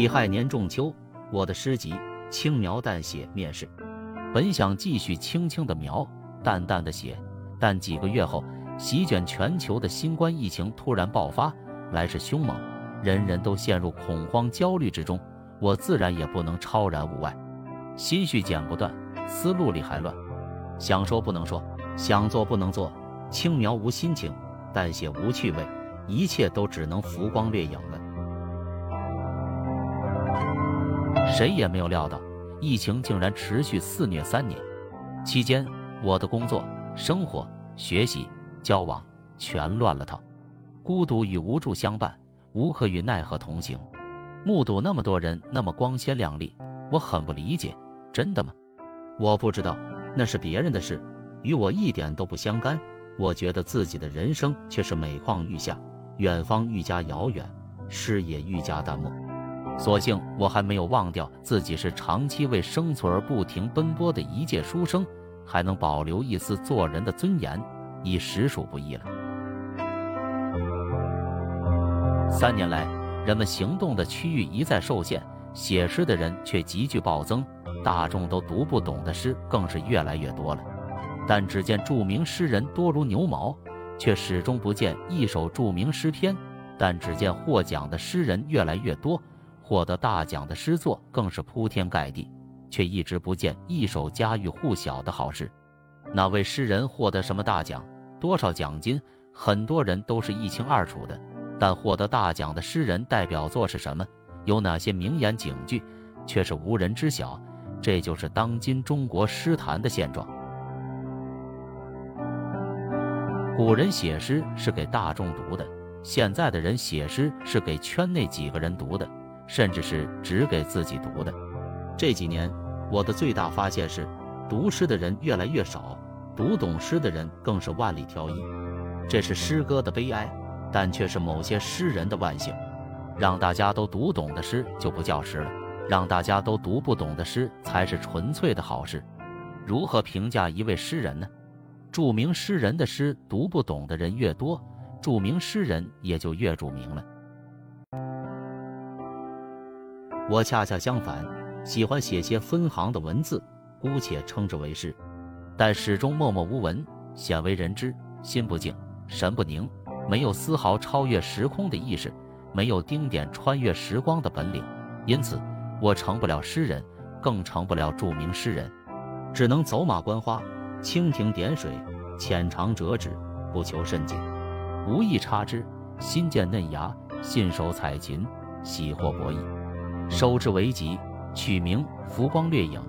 己亥年仲秋，我的诗集轻描淡写面世。本想继续轻轻的描，淡淡的写，但几个月后，席卷全球的新冠疫情突然爆发，来势凶猛，人人都陷入恐慌焦虑之中。我自然也不能超然物外，心绪剪不断，思路里还乱，想说不能说，想做不能做，轻描无心情，淡写无趣味，一切都只能浮光掠影了。谁也没有料到，疫情竟然持续肆虐三年。期间，我的工作、生活、学习、交往全乱了套，孤独与无助相伴，无可与奈何同行。目睹那么多人那么光鲜亮丽，我很不理解。真的吗？我不知道，那是别人的事，与我一点都不相干。我觉得自己的人生却是每况愈下，远方愈加遥远，视野愈加淡漠。所幸我还没有忘掉自己是长期为生存而不停奔波的一介书生，还能保留一丝做人的尊严，已实属不易了。三年来，人们行动的区域一再受限，写诗的人却急剧暴增，大众都读不懂的诗更是越来越多了。但只见著名诗人多如牛毛，却始终不见一首著名诗篇；但只见获奖的诗人越来越多。获得大奖的诗作更是铺天盖地，却一直不见一首家喻户晓的好诗。哪位诗人获得什么大奖，多少奖金，很多人都是一清二楚的。但获得大奖的诗人代表作是什么，有哪些名言警句，却是无人知晓。这就是当今中国诗坛的现状。古人写诗是给大众读的，现在的人写诗是给圈内几个人读的。甚至是只给自己读的。这几年，我的最大发现是，读诗的人越来越少，读懂诗的人更是万里挑一。这是诗歌的悲哀，但却是某些诗人的万幸。让大家都读懂的诗就不叫诗了，让大家都读不懂的诗才是纯粹的好诗。如何评价一位诗人呢？著名诗人的诗读不懂的人越多，著名诗人也就越著名了。我恰恰相反，喜欢写些分行的文字，姑且称之为诗，但始终默默无闻，鲜为人知，心不静，神不宁，没有丝毫超越时空的意识，没有丁点穿越时光的本领，因此我成不了诗人，更成不了著名诗人，只能走马观花，蜻蜓点水，浅尝辄止，不求甚解，无意插枝，新见嫩芽，信手采芹，喜获博弈。收之为吉，取名《浮光掠影》，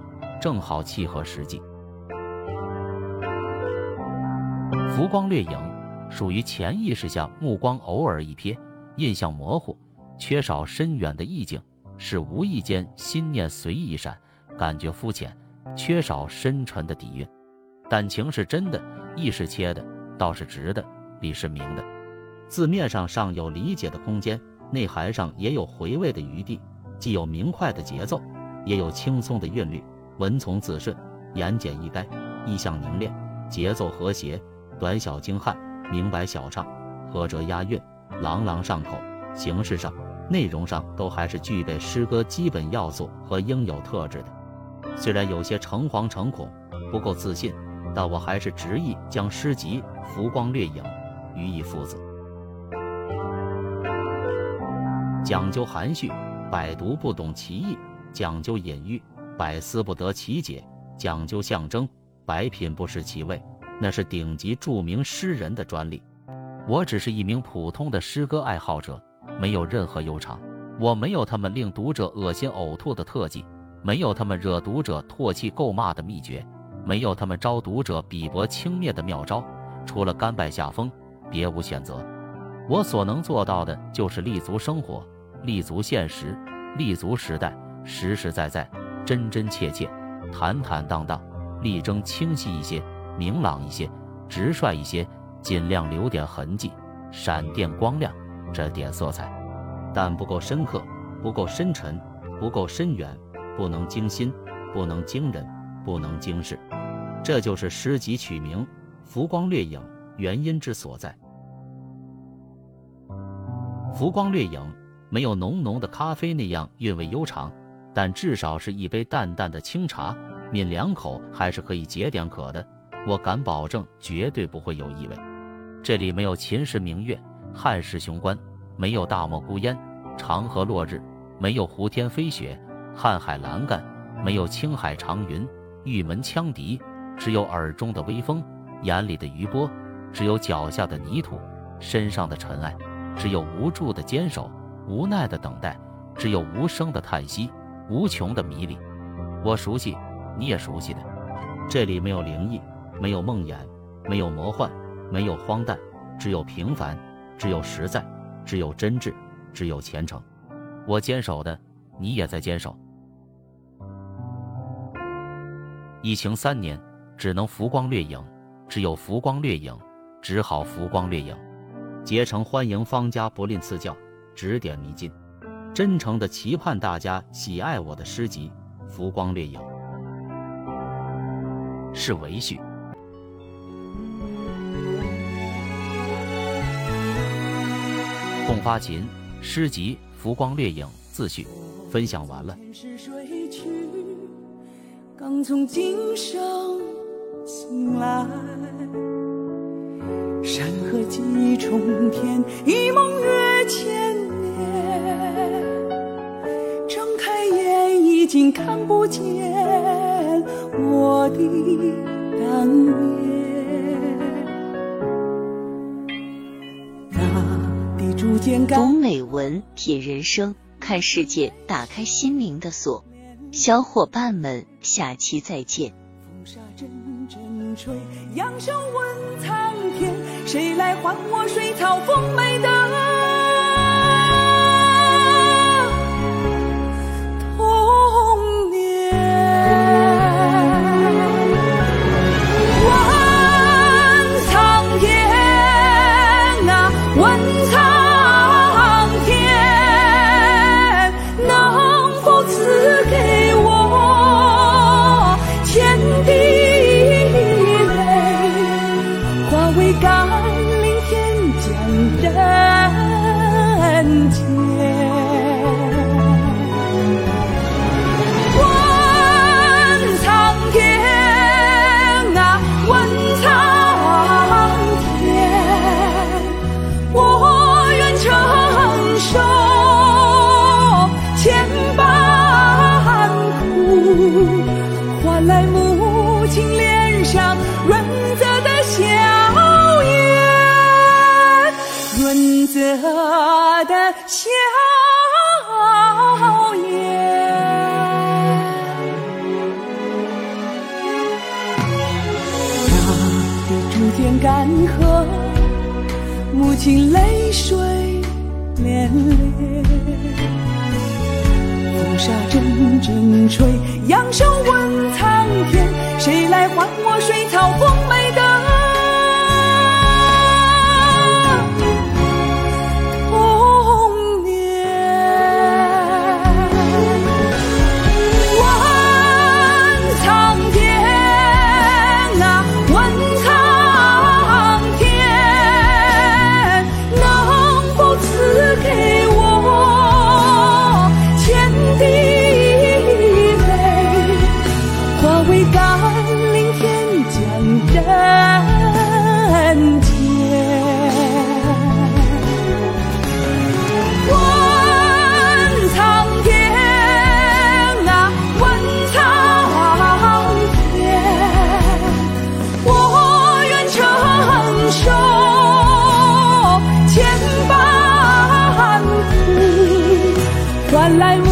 正好契合实际。浮光掠影属于潜意识下目光偶尔一瞥，印象模糊，缺少深远的意境，是无意间心念随意一闪，感觉肤浅，缺少深沉的底蕴。感情是真的，意是切的，道是直的，理是明的。字面上尚有理解的空间，内涵上也有回味的余地。既有明快的节奏，也有轻松的韵律，文从字顺，言简意赅，意象凝练，节奏和谐，短小精悍，明白晓畅，合辙押韵，朗朗上口。形式上、内容上都还是具备诗歌基本要素和应有特质的。虽然有些诚惶诚恐，不够自信，但我还是执意将诗集《浮光掠影》予以父子，讲究含蓄。百读不懂其意，讲究隐喻；百思不得其解，讲究象征；百品不识其味，那是顶级著名诗人的专利。我只是一名普通的诗歌爱好者，没有任何悠长。我没有他们令读者恶心呕吐的特技，没有他们惹读者唾弃咒骂的秘诀，没有他们招读者鄙薄轻蔑的妙招。除了甘拜下风，别无选择。我所能做到的就是立足生活。立足现实，立足时代，实实在在，真真切切，坦坦荡荡，力争清晰一些，明朗一些，直率一些，尽量留点痕迹，闪电光亮，这点色彩，但不够深刻，不够深沉，不够深远，不能惊心，不能惊人，不能惊世，这就是诗集取名《浮光掠影》原因之所在。浮光掠影。没有浓浓的咖啡那样韵味悠长，但至少是一杯淡淡的清茶，抿两口还是可以解点渴的。我敢保证，绝对不会有异味。这里没有秦时明月、汉时雄关，没有大漠孤烟、长河落日，没有胡天飞雪、瀚海蓝干，没有青海长云、玉门羌笛，只有耳中的微风，眼里的余波，只有脚下的泥土，身上的尘埃，只有无助的坚守，无奈的等待，只有无声的叹息，无穷的迷离。我熟悉，你也熟悉的，这里没有灵异。没有梦魇，没有魔幻，没有荒诞，只有平凡，只有实在，只有真挚，只有虔诚。我坚守的，你也在坚守。疫情三年，只能浮光掠影，只有浮光掠影，只好浮光掠影。竭诚欢迎方家不吝赐教，指点迷津，真诚的期盼大家喜爱我的诗集《浮光掠影》。是维序。发琴诗集《浮光掠影》自序分享完了。山河几重天，一梦月千经看不见我的当年。读美文，品人生，看世界，打开心灵的锁。小伙伴们，下期再见。风沙阵阵吹，扬声问苍天，谁来还我水草丰美的？润泽的笑颜润泽的笑颜。大地逐渐干涸母亲泪水涟涟风沙阵阵吹，扬声问苍天，谁来还我水草丰美的？化为甘霖天降人间问苍天啊问苍天我愿承受千般苦换来无